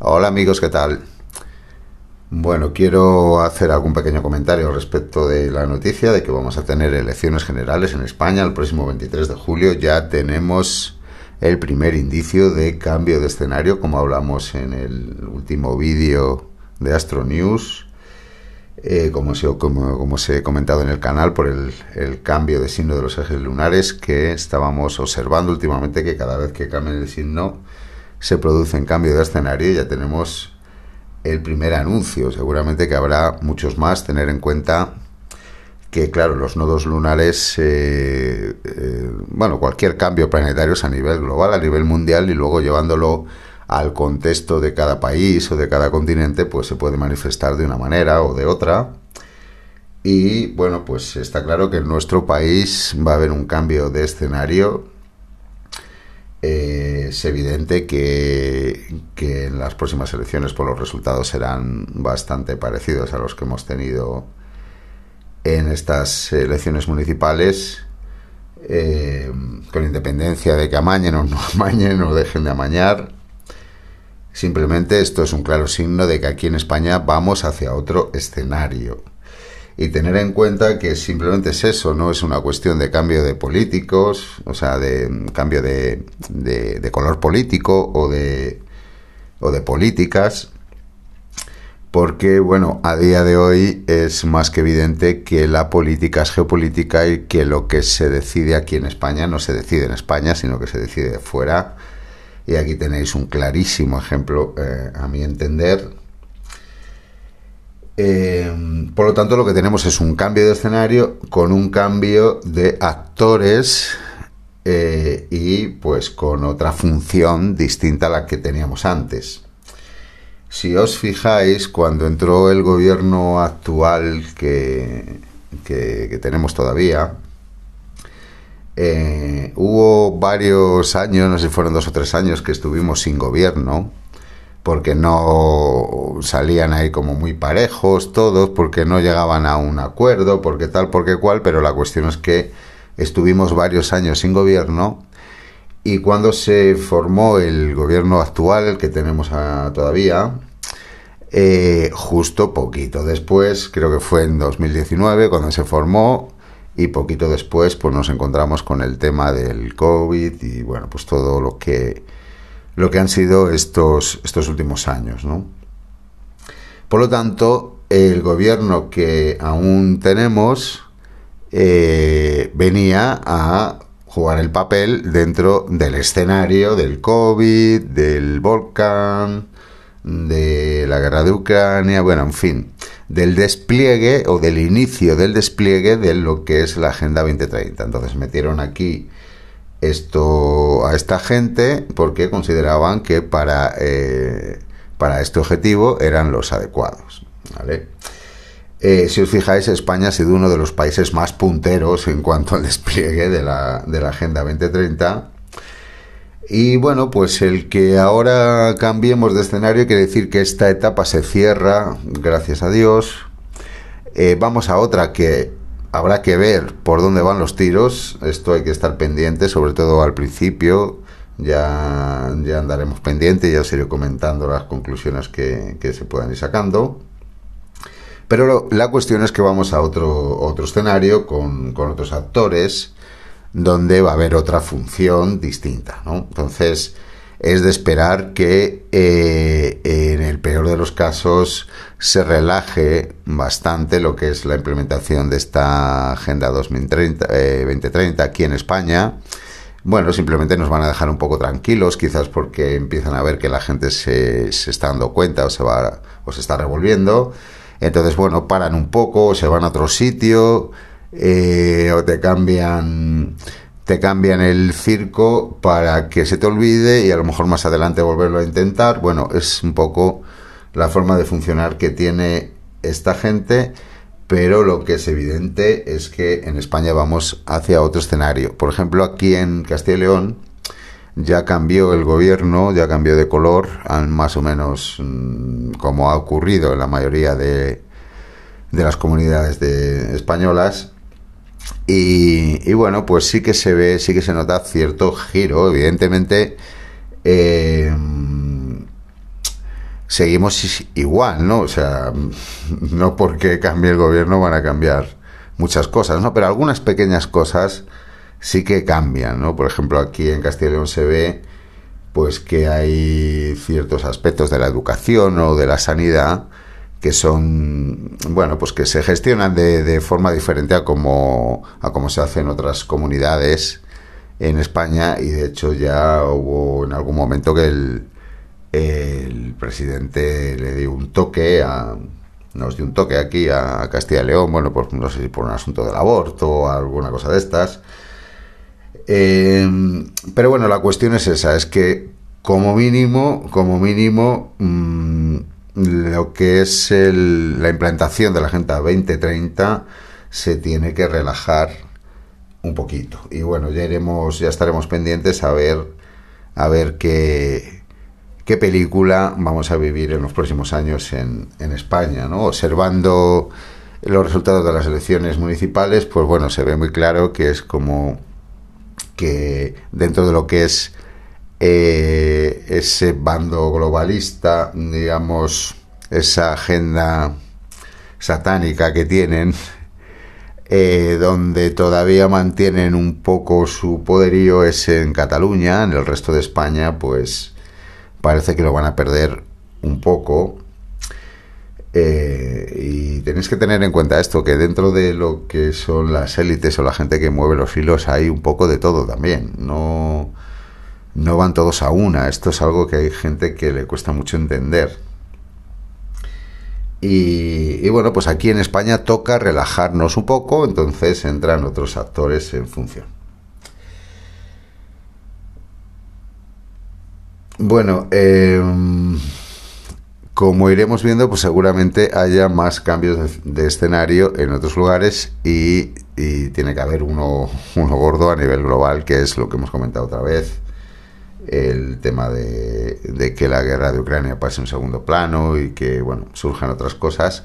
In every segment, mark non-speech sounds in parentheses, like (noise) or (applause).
Hola amigos, ¿qué tal? Bueno, quiero hacer algún pequeño comentario respecto de la noticia de que vamos a tener elecciones generales en España el próximo 23 de julio. Ya tenemos el primer indicio de cambio de escenario, como hablamos en el último vídeo de Astro News. Eh, como, se, como, he comentado en el canal, por el, el, cambio de signo de los ejes lunares que estábamos observando últimamente, que cada vez que cambia el signo se produce en cambio de escenario. Ya tenemos el primer anuncio. Seguramente que habrá muchos más. Tener en cuenta que, claro, los nodos lunares, eh, eh, bueno, cualquier cambio planetario es a nivel global, a nivel mundial, y luego llevándolo al contexto de cada país o de cada continente, pues se puede manifestar de una manera o de otra. Y bueno, pues está claro que en nuestro país va a haber un cambio de escenario eh, es evidente que, en las próximas elecciones por pues, los resultados serán bastante parecidos a los que hemos tenido en estas elecciones municipales, eh, con independencia de que amañen o no (laughs) amañen o dejen de amañar. Simplemente esto es un claro signo de que aquí en España vamos hacia otro escenario y tener en cuenta que simplemente es eso, no es una cuestión de cambio de políticos, o sea, de cambio de, de, color político o de, o de políticas, porque, bueno, a día de hoy es más que evidente que la política es geopolítica y que lo que se decide aquí en España no se decide en España, sino que se decide fuera. Y aquí tenéis un clarísimo ejemplo, eh, a mi entender, eh, por lo tanto, lo que tenemos es un cambio de escenario con un cambio de actores eh, y pues con otra función distinta a la que teníamos antes. Si os fijáis, cuando entró el gobierno actual que, que, tenemos todavía, eh, hubo varios años, no sé si fueron dos o tres años, que estuvimos sin gobierno porque no salían ahí como muy parejos todos, porque no llegaban a un acuerdo, porque tal, porque cual, pero la cuestión es que estuvimos varios años sin gobierno y cuando se formó el gobierno actual, el que tenemos todavía, eh, justo poquito después, creo que fue en 2019 cuando se formó, y poquito después pues nos encontramos con el tema del COVID y bueno, pues todo lo que lo que han sido estos, estos últimos años. ¿no? Por lo tanto, el gobierno que aún tenemos eh, venía a jugar el papel dentro del escenario del COVID, del volcán, de la guerra de Ucrania, bueno, en fin, del despliegue o del inicio del despliegue de lo que es la Agenda 2030. Entonces metieron aquí esto a esta gente porque consideraban que para, eh, para este objetivo eran los adecuados. Eh, si os fijáis, España ha sido uno de los países más punteros en cuanto al despliegue de la, de la Agenda 2030. Y bueno, pues el que ahora cambiemos de escenario quiere decir que esta etapa se cierra, gracias a Dios. Eh, vamos a otra que habrá que ver por dónde van los tiros. Esto hay que estar pendiente, sobre todo al principio. Ya, ya andaremos pendientes, ya os iré comentando las conclusiones que, se puedan ir sacando. Pero la cuestión es que vamos a otro, otro escenario con, con, otros actores donde va a haber otra función distinta. ¿no? Entonces, es de esperar que eh, en el peor de los casos se relaje bastante lo que es la implementación de esta Agenda 2030, 2030 eh, aquí en España. Bueno, simplemente nos van a dejar un poco tranquilos, quizás porque empiezan a ver que la gente se, se está dando cuenta o se va o se está revolviendo. Entonces, bueno, paran un poco, se van a otro sitio eh, o te cambian te cambian el circo para que se te olvide y a lo mejor más adelante volverlo a intentar. Bueno, es un poco la forma de funcionar que tiene esta gente, pero lo que es evidente es que en España vamos hacia otro escenario. Por ejemplo, aquí en Castilla y León ya cambió el gobierno, ya cambió de color, más o menos mm, como ha ocurrido en la mayoría de, de las comunidades de, españolas y, bueno, pues sí que se ve, sí que se nota cierto giro. Evidentemente, eh, seguimos igual, ¿no? O sea, (laughs) no porque cambie el gobierno van a cambiar muchas cosas, ¿no? Pero algunas pequeñas cosas sí que cambian, ¿no? Por ejemplo, aquí en Castilla y León se ve pues que hay ciertos aspectos de la educación o de la sanidad que son, bueno, pues que se gestionan de, forma diferente a como, a como se hace en otras comunidades en España y de hecho ya hubo en algún momento que el, el presidente le dio un toque a nos dio un toque aquí a Castilla y León, bueno, pues no sé si por un asunto del aborto o alguna cosa de estas. Eh, pero bueno, la cuestión es esa, es que como mínimo, como mínimo, mmm, lo que es el, la implantación de la Agenda 2030 se tiene que relajar un poquito. Y bueno, ya iremos, ya estaremos pendientes a ver, a ver qué, qué película vamos a vivir en los próximos años en, España. Observando los resultados de las elecciones municipales, pues bueno, se ve muy claro que es como que dentro de lo que es eh, ese bando globalista, digamos, esa agenda satánica que tienen, eh, donde todavía mantienen un poco su poderío es en Cataluña, en el resto de España, pues parece que lo van a perder un poco. Eh, y tenéis que tener en cuenta esto, que dentro de lo que son las élites o la gente que mueve los hilos hay un poco de todo también. No, no van todos a una. Esto es algo que hay gente que le cuesta mucho entender. Y, bueno, pues aquí en España toca relajarnos un poco, entonces entran otros actores en función. Bueno, eh, como iremos viendo, pues seguramente haya más cambios de, escenario en otros lugares y, y, tiene que haber uno, uno gordo a nivel global, que es lo que hemos comentado otra vez, el tema de, de que la guerra de Ucrania pase en segundo plano y que, bueno, surjan otras cosas.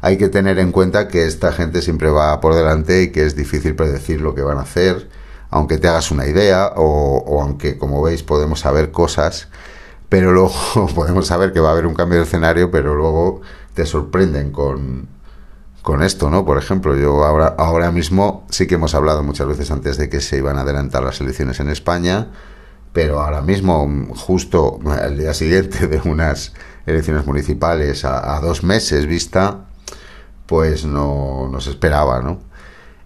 Hay que tener en cuenta que esta gente siempre va por delante y que es difícil predecir lo que van a hacer aunque te hagas una idea o, o, aunque como veis podemos saber cosas, pero luego (laughs) podemos saber que va a haber un cambio de escenario, pero luego te sorprenden con, con esto, ¿no? Por ejemplo, yo ahora, ahora mismo sí que hemos hablado muchas veces antes de que se iban a adelantar las elecciones en España, pero ahora mismo, justo al día siguiente de unas elecciones municipales a, dos meses vista, pues no, no se esperaba, ¿no?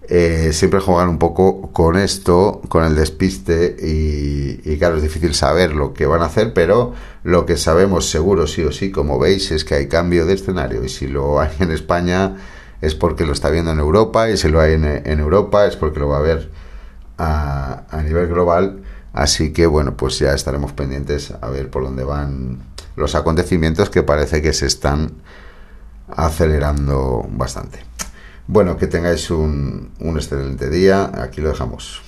eh, siempre juegan un poco con esto, con el despiste y, claro, es difícil saber lo que van a hacer, pero lo que sabemos seguro sí o sí, como veis, es que hay cambio de escenario y si lo hay en España es porque lo está viendo en Europa y si lo hay en, Europa es porque lo va a ver a, a nivel global. Así que bueno, pues ya estaremos pendientes a ver por dónde van los acontecimientos que parece que se están acelerando bastante. Bueno, que tengáis un, un excelente día. Aquí lo dejamos.